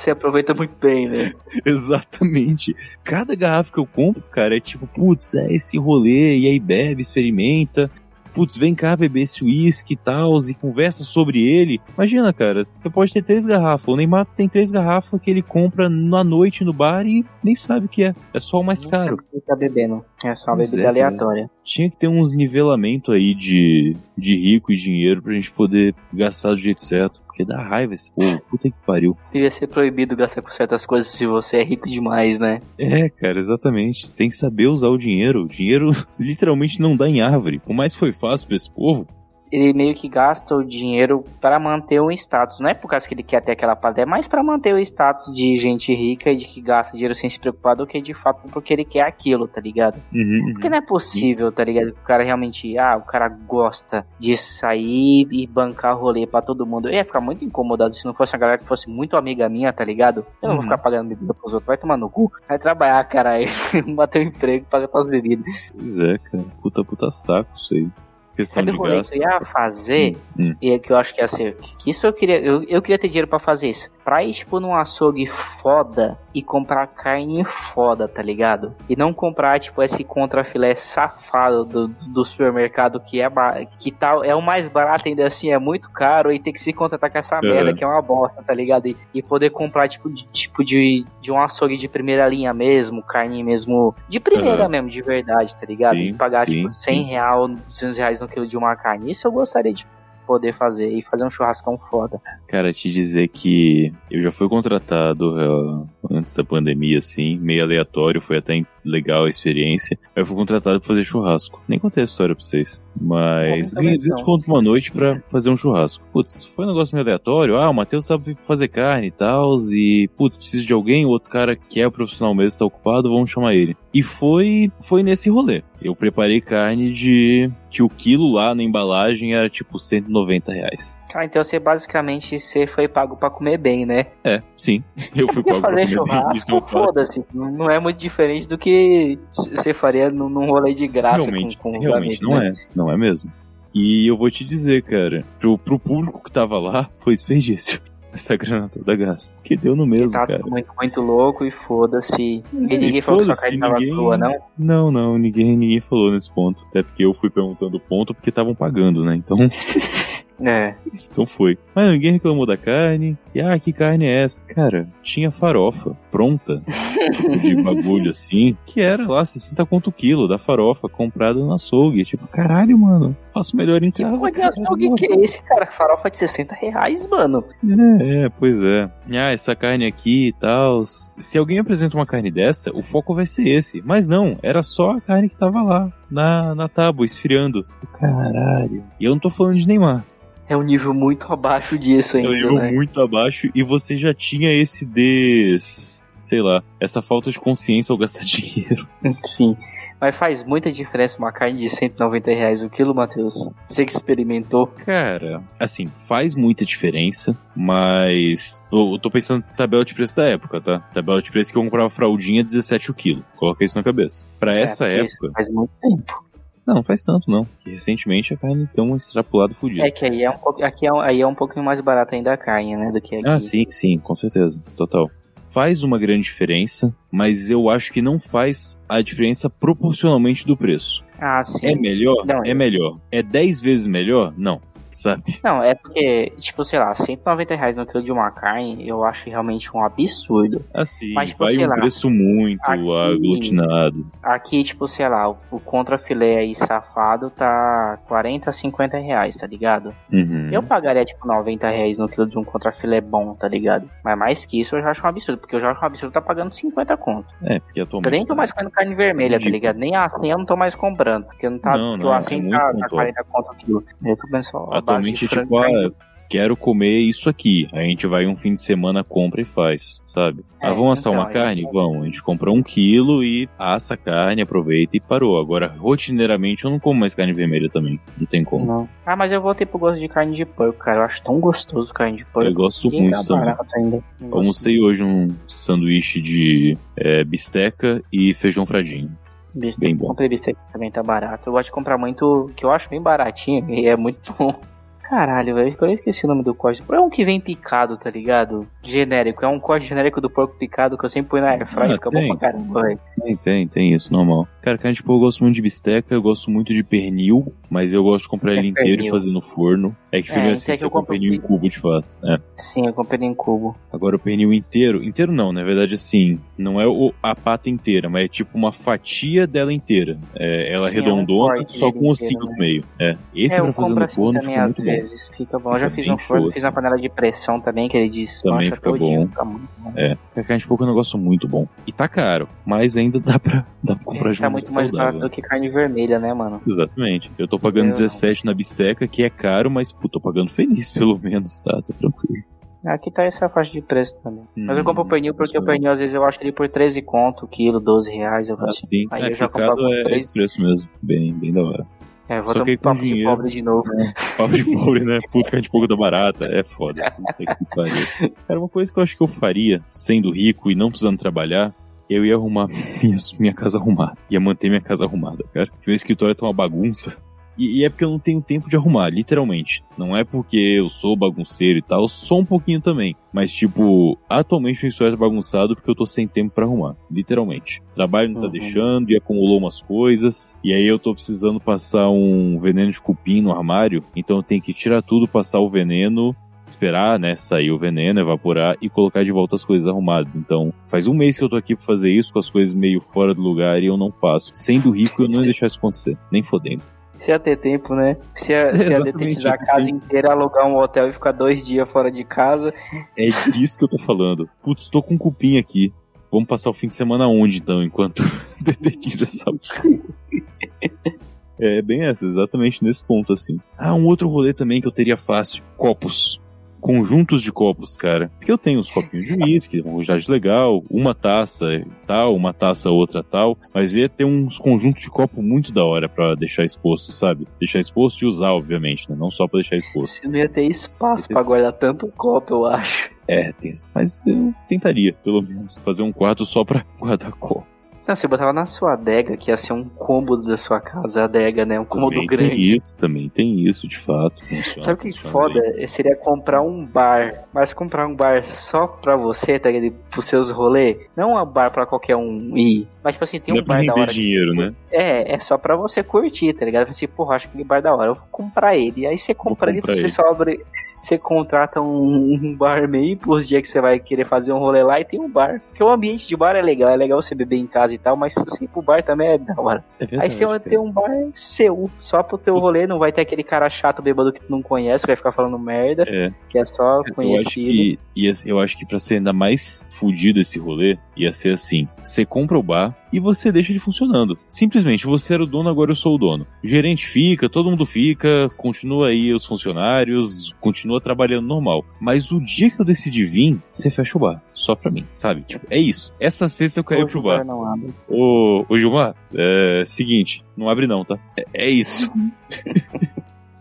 Você aproveita muito bem, né? Exatamente. Cada garrafa que eu compro, cara, é tipo, putz, é esse rolê, e aí bebe, experimenta. Putz, vem cá beber esse uísque e tal, e conversa sobre ele. Imagina, cara, você pode ter três garrafas. O Neymar tem três garrafas que ele compra na noite no bar e nem sabe o que é. É só o mais Nem caro. que tá bebendo. É só uma Pois bebida é, cara. aleatória. Tinha que ter uns nivelamento aí de, de rico e dinheiro pra gente poder gastar do jeito certo. Porque dá raiva esse povo. Puta que pariu. Devia ser proibido gastar com certas coisas se você é rico demais, né? É, cara, exatamente. Você tem que saber usar o dinheiro. O dinheiro literalmente não dá em árvore. Por mais que foi fácil pra esse povo. Ele meio que gasta o dinheiro para manter um status. Não é por causa que ele quer ter aquela parada, é mais para manter o status de gente rica e de que gasta dinheiro sem se preocupar do que de fato porque ele quer aquilo, tá ligado? Uhum, Porque não é possível, tá ligado? Que o cara realmente, ah, o cara gosta de sair e bancar rolê pra todo mundo. Eu ia ficar muito incomodado se não fosse uma galera que fosse muito amiga minha, tá ligado? Eu não vou Uhum. ficar pagando bebida pros outros, vai tomar no cu. Vai trabalhar, caralho. Bater um emprego, pagar tuas bebidas. Pois é, cara. Puta, puta saco isso aí. Questão Sabe de gasto. que eu ia fazer? Hum. E é que eu acho que ser. Que isso eu queria. Eu, eu queria ter dinheiro pra fazer isso. Pra ir, tipo, num açougue foda e comprar carne foda, tá ligado? E não comprar, tipo, esse contrafilé safado do, do supermercado que é que tal é o mais barato ainda assim, é muito caro e ter que se contratar com essa É. merda que é uma bosta, tá ligado? E, e poder comprar, tipo, de, tipo de, de um açougue de primeira linha mesmo, carne mesmo. De primeira Aham. mesmo, de verdade, tá ligado? Sim, e pagar, sim, tipo, 100 sim. real, 200 reais no quilo de uma carne. Isso eu gostaria de poder fazer e fazer um churrascão foda. Cara, te dizer que eu já fui contratado uh, antes da pandemia, assim, meio aleatório, foi até legal a experiência. Eu fui contratado pra fazer churrasco. Nem contei a história pra vocês. Mas ganhei então. 200 conto uma noite pra fazer um churrasco. Putz, foi um negócio meio aleatório. Ah, o Matheus sabe fazer carne e tal. E, putz, precisa de alguém. O outro cara que é o profissional mesmo tá ocupado, vamos chamar ele. E foi, foi nesse rolê. Eu preparei carne de. que o quilo lá na embalagem era tipo 190 reais. Cara, então você basicamente você foi pago pra comer bem, né? É, sim. Eu fui pago pra fazer comer bem, é churrasco, foda-se. Não é muito diferente do que você faria num num rolê de graça Realmente, com, com realmente amigos, não né? é. Não é mesmo. E eu vou te dizer, cara, pro, pro público que tava lá, foi desperdício. Essa grana toda gasta. Que deu no mesmo, Tá cara. muito, muito louco e foda-se. Ninguém e falou que sua carne tava ninguém- crua, não? Não, não, ninguém, ninguém falou nesse ponto. Até porque eu fui perguntando o ponto porque estavam pagando, né? Então, É. então foi. Mas ninguém reclamou da carne. E ah, que carne é essa? Cara, tinha farofa pronta. tipo de bagulho assim. Que era lá 60 conto o quilo da farofa comprada no açougue. Tipo, caralho, mano. Faço melhor em Que casa. cara. açougue que é esse, cara? Farofa de 60 reais, mano. É, é, pois é. Ah, essa carne aqui e tal. Se alguém apresenta uma carne dessa, o foco vai ser esse. Mas não, era só a carne que tava lá, na, na tábua, esfriando. Caralho. E eu não tô falando de Neymar. É um nível muito abaixo disso É um ainda, nível né? muito abaixo e você já tinha esse des. Sei lá, essa falta de consciência ao gastar dinheiro. Sim. Mas faz muita diferença uma carne de 190 reais o quilo, Matheus. Você que experimentou. Cara, assim, faz muita diferença, mas. Eu, eu tô pensando na tabela de preço da época, tá? Tabela de preço que eu comprava fraldinha 17 o quilo. Coloca isso na cabeça. Pra essa É, porque época. Faz muito tempo. Não, não faz tanto, não. Porque recentemente a carne tem um extrapolado fudido. É que aí é um pouco, aqui é, um- aí é um pouquinho mais barato ainda a carne, né? Do que aqui. Ah, sim, sim, com certeza. Total. Faz uma grande diferença, mas eu acho que não faz a diferença proporcionalmente do preço. Ah, sim. É melhor? Não, é melhor. É 10 vezes melhor? Não. Sabe? Não, é porque, tipo, sei lá, 190 reais no quilo de uma carne, eu acho realmente um absurdo. Assim, Mas, tipo, vai um lá, preço muito aqui- aglutinado. Aqui, tipo, sei lá, o, o contra filé aí safado tá 40, 50 reais, tá ligado? Uhum. Eu pagaria, tipo, 90 reais no quilo de um contra filé bom, tá ligado? Mas mais que isso eu já acho um absurdo, porque eu já acho um absurdo tá pagando 50 conto. É, porque Eu atualmente. nem tô mais comendo carne vermelha, tá ligado? Nem a assim eu não tô mais comprando, porque não tá. Não, não, é assim muito tá, tá pontual. 40 conto o quilo. Eu tô pensando Atualmente é tipo, ah, quero comer isso aqui. A gente vai um fim de semana, compra e faz, sabe? É, ah, vamos assar então, uma é. carne? Vamos. A gente compra um quilo e assa a carne, aproveita e parou. Agora, rotineiramente, eu não como mais carne vermelha também. Não tem como. Não. Ah, mas eu voltei pro gosto de carne de porco, cara. Eu acho tão gostoso carne de porco. Eu gosto E muito tá também. ainda. Eu Almocei hoje um sanduíche de é, bisteca e feijão fradinho. Bistec. Bem bom. Comprei bistec também, tá barato. Eu gosto de comprar muito, que eu acho bem baratinho e é muito bom. Caralho, velho, eu esqueci o nome do corte. É um que vem picado, tá ligado? Genérico. É um corte genérico do porco picado que eu sempre põe na airfryer. Ah, fica tem. bom pra caramba, velho. Tem, tem, tem isso, normal. Cara, carne de porco eu gosto muito de bisteca, eu gosto muito de pernil, mas eu gosto de comprar ele É inteiro e pernil. fazer no forno. É que É, filho esse assim, é que eu compro pernil em cubo, de fato. É. Sim, eu comprei em cubo. Agora o pernil inteiro, inteiro não, na verdade assim, não é o, a pata inteira, mas é tipo uma fatia dela inteira. É, ela Sim, é um só com o inteiro, ossinho né? no meio. É. Esse é, pra fazer no assim forno fica muito bom. Vezes. Fica bom. Eu já fiz no forno, fiz assim. panela de pressão também, que ele desmancha Também fica todinho. bom. Fica muito bom. É, carne de porco é um negócio muito bom. E tá caro, mas ainda dá pra, dá pra comprar de tá muito mais saudável. barato do que carne vermelha, né, mano? Exatamente. Eu tô pagando Eu não. 17 na bisteca, que é caro, mas pô, tô pagando feliz pelo menos, tá? Tá tranquilo. Aqui tá essa faixa de preço também. Mas eu Hum, compro o pernil porque o pernil às vezes eu acho ele por 13 conto, quilo, 12 reais. Eu falo assim, Assim, Aí é, eu já comprava é, é esse preço mesmo. Bem, bem da hora. É, vou Só dar que com papo de dinheiro- pobre de novo. Papo de pobre, né? Puta, carne de porco da barata. É foda. Puta que pariu. Cara, uma coisa que eu acho que eu faria, sendo rico e não precisando trabalhar, eu ia arrumar minha, minha casa arrumada. Ia manter minha casa arrumada, cara. Meu escritório tá uma bagunça. E, e é porque eu não tenho tempo de arrumar, literalmente. Não é porque eu sou bagunceiro e tal, sou um pouquinho também. Mas, tipo, atualmente meu escritório tá bagunçado porque eu tô sem tempo pra arrumar. Literalmente. O trabalho não tá Uhum. deixando e acumulou umas coisas. E aí eu tô precisando passar um veneno de cupim no armário. Então eu tenho que tirar tudo, passar o veneno esperar, né, sair o veneno, evaporar e colocar de volta as coisas arrumadas. Então, faz um mês que eu tô aqui pra fazer isso, com as coisas meio fora do lugar e eu não faço. Sendo rico, eu não ia deixar isso acontecer, nem fodendo. Se ia ter tempo, né? Se ia, se ia detetizar a casa inteira, alugar um hotel e ficar dois dias fora de casa. É disso que eu tô falando. Putz, tô com um cupim aqui. Vamos passar o fim de semana onde, então, enquanto detetiza essa É bem essa, exatamente nesse ponto, assim. Ah, um outro rolê também que eu teria fácil. Copos. Conjuntos de copos, cara. Porque eu tenho uns copinhos de uísque, um jade legal, uma taça tal, uma taça outra tal. Mas ia ter uns conjuntos de copo muito da hora pra deixar exposto, sabe? Deixar exposto e usar, obviamente, né? Não só pra deixar exposto. Você não ia ter espaço pra guardar tanto copo, eu acho. É, tem, mas eu tentaria, pelo menos, fazer um quarto só pra guardar copo. Não, você botava na sua adega, que ia ser um cômodo da sua casa, a adega, né? Um cômodo Também grande. tem isso, também tem isso, de fato. funciona, Sabe o que foda? bem. Seria comprar um bar, mas comprar um bar só pra você, tá ligado? Pros seus rolês. Não um bar pra qualquer um ir. Mas, tipo assim, tem Não um é bar da hora. que dinheiro, você né? É, é só pra você curtir, tá ligado? Assim, porra, acho aquele bar da hora, eu vou comprar ele. E aí você compra ele, comprar você só abre, você contrata um, um bar meio pros dias que você vai querer fazer um rolê lá e tem um bar. Porque o ambiente de bar é legal, é legal você beber em casa e tal, mas se você ir pro bar também é da hora. É aí você vai ter um bar seu, só pro teu rolê, não vai ter aquele cara chato bêbado que tu não conhece, vai ficar falando merda, É, que é só eu acho conhecido. que eu acho que para ser ainda mais fudido esse rolê, ia ser assim: você compra o bar e você deixa ele funcionando. Simplesmente, você era o dono, agora eu sou o dono. O gerente fica, todo mundo fica, continua aí os funcionários, continua trabalhando normal. Mas o dia que eu decidi vir, você fecha o bar. Só pra mim, sabe? Tipo, é isso. Essa sexta eu quero ir pro o bar. não abre. Ô, ô Gilmar, é seguinte, não abre não, tá? É, é isso.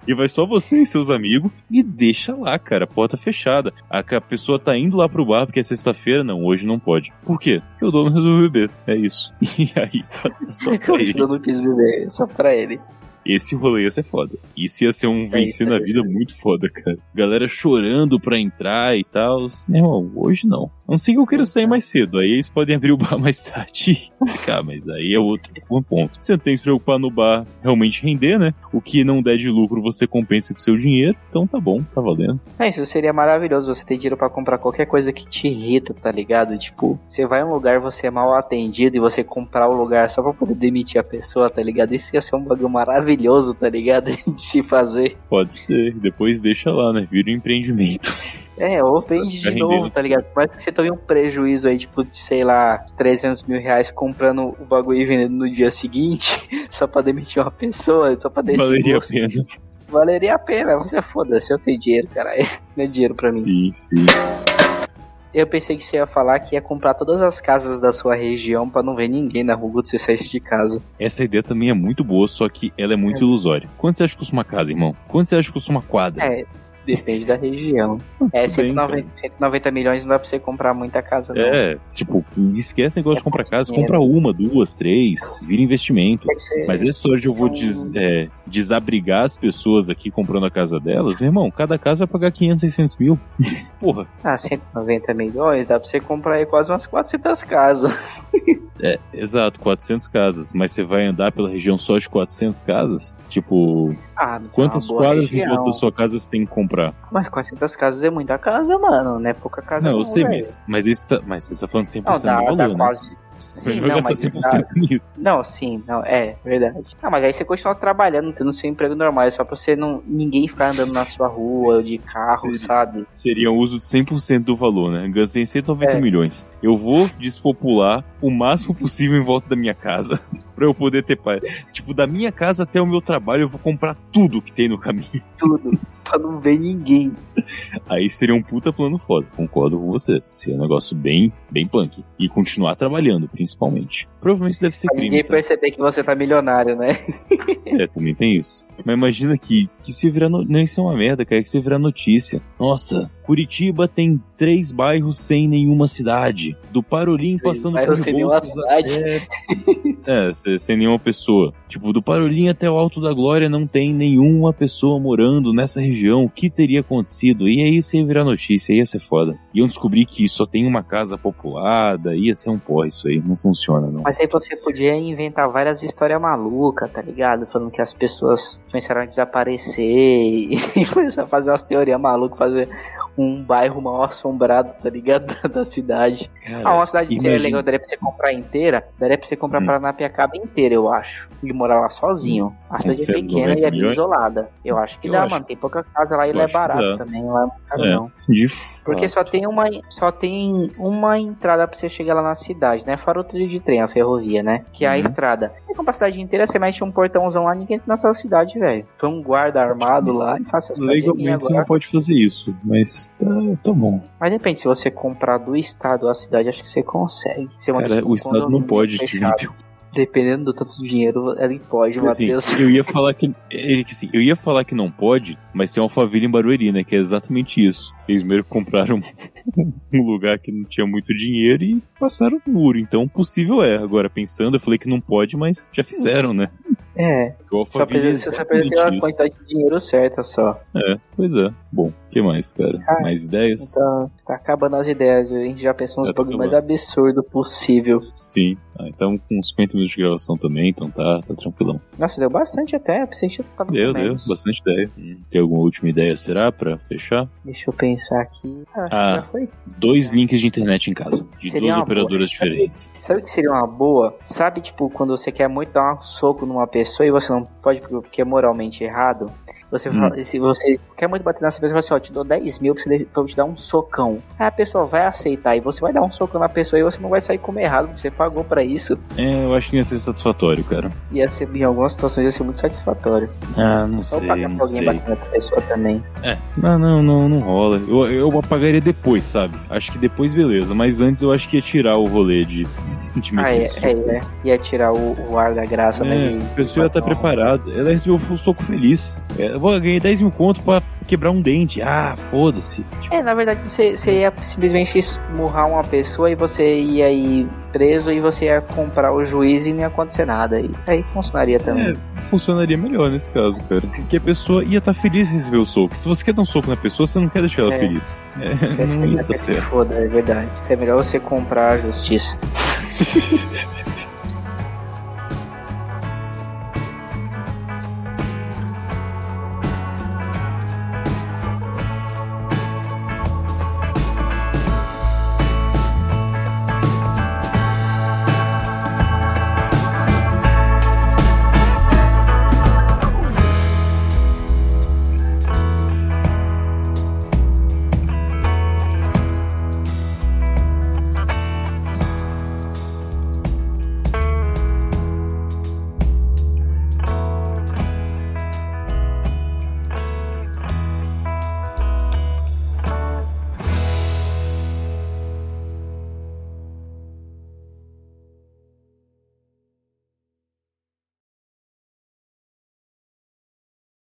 e vai só você e seus amigos e deixa lá, cara, porta fechada. A, a pessoa tá indo lá pro bar porque é sexta-feira, não, hoje não pode. Por quê? Porque o dono resolveu beber. É isso. E aí, tá só pra ele. Eu não quis beber, só pra ele. Esse rolê ia ser foda. Isso ia ser um vencer isso, na é vida muito foda, cara. Galera chorando pra entrar e tal. Meu irmão, hoje não. A não sei que eu queira sair mais cedo. Aí eles podem abrir o bar mais tarde e ficar, mas aí é outro ponto. Você tem que se preocupar no bar realmente render, né? O que não der de lucro você compensa com seu dinheiro. Então tá bom, tá valendo. É, isso seria maravilhoso. Você ter dinheiro pra comprar qualquer coisa que te irrita, tá ligado? Tipo, você vai em um lugar, você é mal atendido e você comprar o lugar só pra poder demitir a pessoa, tá ligado? Isso ia ser um bagulho maravilhoso, tá ligado? De se fazer. Pode ser. Depois deixa lá, né? Vira um empreendimento. É, ou vende de novo, tá ligado? Mas que você tome um prejuízo aí, tipo, de, sei lá, 300 mil reais comprando o bagulho e vendendo no dia seguinte, só pra demitir uma pessoa, só pra esse Valeria a pena. Valeria a pena, você foda-se, eu tenho dinheiro, caralho. Não é dinheiro pra mim. Sim, sim. Eu pensei que você ia falar que ia comprar todas as casas da sua região pra não ver ninguém na rua quando você saísse de casa. Essa ideia também é muito boa, só que ela é muito ilusória. Quanto você acha que custa uma casa, irmão? Quanto você acha que custa uma quadra? É, depende da região. É, Tudo bem, 190, 190 milhões não dá pra você comprar muita casa, não. É, tipo, esquece o negócio de É comprar casa, dinheiro. compra uma, duas, três, vira investimento. Mas história de eu vou Então- des- é, desabrigar as pessoas aqui comprando a casa delas, meu irmão, cada casa vai pagar 500, 600 mil. Porra, Ah, 190 milhões, dá pra você comprar aí quase umas 400 casas. é, exato, 400 casas. Mas você vai andar pela região só de 400 casas? Tipo, Ah, mas quantas quadras em região. volta da sua casa você tem que comprar? Mas 400 casas é muita casa, mano. Não é pouca casa, não, não, eu sei, mas, mas, tá, mas você tá falando 100% Não, dá, do dá valor, né? quase. Sim, não não, mas 100% nisso. Não, sim, não, é verdade. Ah, mas aí você continua trabalhando, tendo seu emprego normal, é só pra você não. ninguém ficar andando na sua rua de carro, Seria. sabe? Seria o uso de 100% do valor, né? Gastei 190 É. milhões. Eu vou despopular o máximo possível em volta da minha casa. Pra eu poder ter paz. Tipo, da minha casa até o meu trabalho, eu vou comprar tudo que tem no caminho. Tudo. pra não ver ninguém. Aí seria um puta plano foda. Concordo com você. Seria um negócio bem, bem punk. E continuar trabalhando, principalmente. Provavelmente deve ser Pra crime. ninguém tá? perceber que você tá milionário, né? É, também tem isso. Mas imagina que, que ia virar. No... Não, isso é uma merda, cara. Que ia virar notícia. Nossa, Curitiba tem três bairros sem nenhuma cidade. Do Parolim passando por sem nenhuma cidade. É, é sem nenhuma pessoa. Tipo, do Parolim até o Alto da Glória não tem nenhuma pessoa morando nessa região. O que teria acontecido? E aí isso ia virar notícia, ia ser foda. Iam descobrir que só tem uma casa populada, ia ser um porra isso aí. Não funciona, não. Mas aí você podia inventar várias histórias malucas, tá ligado? Falando que as pessoas começaram a desaparecer e, e começaram a fazer umas teorias malucas, fazer um bairro mal assombrado, tá ligado? Da, da cidade. Cara, ah, uma cidade seria imagina- legal, daria pra você comprar inteira, daria pra você comprar Hum. Paranapiacaba inteira, eu acho. E morar lá sozinho. A cidade é 190 pequena e é bem isolada. Eu acho que Eu dá, acho- mano. Tem pouca casa lá e lá é barato também, não é muito caro É. não. De Porque fato. só tem uma só tem uma entrada pra você chegar lá na cidade, né? Fora o trilho de trem, a ferrovia, né? Que é a Uhum. estrada. Você compra a cidade inteira, você mete um portãozão lá, ninguém entra na sua cidade, velho. Põe um guarda armado lá e faça a cidade vir Legalmente você não pode fazer isso, mas tá, tá bom. Mas depende, se você comprar do estado a cidade, acho que você consegue. Você monta, Cara, o Estado não pode fechado. tipo, Dependendo do tanto de dinheiro, ele pode, Tipo assim, Matheus. eu ia falar que. É, que assim, eu ia falar que não pode, mas tem uma favela em Barueri, né? Que é exatamente isso. Eles meio que compraram um lugar que não tinha muito dinheiro e passaram o muro. Então, possível é. Agora, pensando, eu falei que não pode, mas já fizeram, né? É, só precisa, você só precisa ter a quantidade de dinheiro certa só. É, pois é. Bom, que mais, cara? Ah, mais ideias? Então, tá acabando as ideias. A gente já pensou nos tá bagulho mais absurdo possível. Sim. Ah, então, com uns 50 minutos de gravação também, então tá, tá tranquilão. Nossa, deu bastante até. Eu pensei que ficado Deu, deu. Bastante ideia. Tem alguma última ideia, será, pra fechar? Deixa eu pensar aqui. Ah, Ah. já foi. Dois links de internet em casa, de Seria duas operadoras boa. diferentes. Sabe o que seria uma boa? Sabe, tipo, quando você quer muito dar um soco numa pessoa e você não pode porque é moralmente errado? Você, Hum. fala- se você quer muito bater nessa pessoa, você fala assim, ó, te dou 10 mil pra, você, pra eu te dar um socão. Aí a pessoa vai aceitar e você vai dar um socão na pessoa e você não vai sair como errado, você pagou pra isso. É, eu acho que ia ser satisfatório, cara. Ia ser, em algumas situações, ia ser muito satisfatório. Ah, não Ou sei, pagar não pra alguém sei. bater nessa pessoa também. É, não, não, não, não rola. Eu, eu apagaria depois, sabe? Acho que depois beleza, mas antes eu acho que ia tirar o rolê de, Ah, é, é, é. Ia tirar o, o ar da graça, né? É, de- a pessoa ia estar de- preparada. Ela recebeu o soco feliz. É, eu vou ganhar 10 mil conto pra quebrar um dente. Ah, foda-se. Tipo... É, na verdade você, você ia simplesmente esmurrar uma pessoa e você ia ir preso e você ia comprar o juiz e não ia acontecer nada. E aí funcionaria também. É, funcionaria melhor nesse caso, cara. Porque a pessoa ia estar tá feliz em receber o soco. Se você quer dar um soco na pessoa, você não quer deixar ela é. feliz. É, não ia certo. Foda, é verdade. É melhor você comprar a justiça.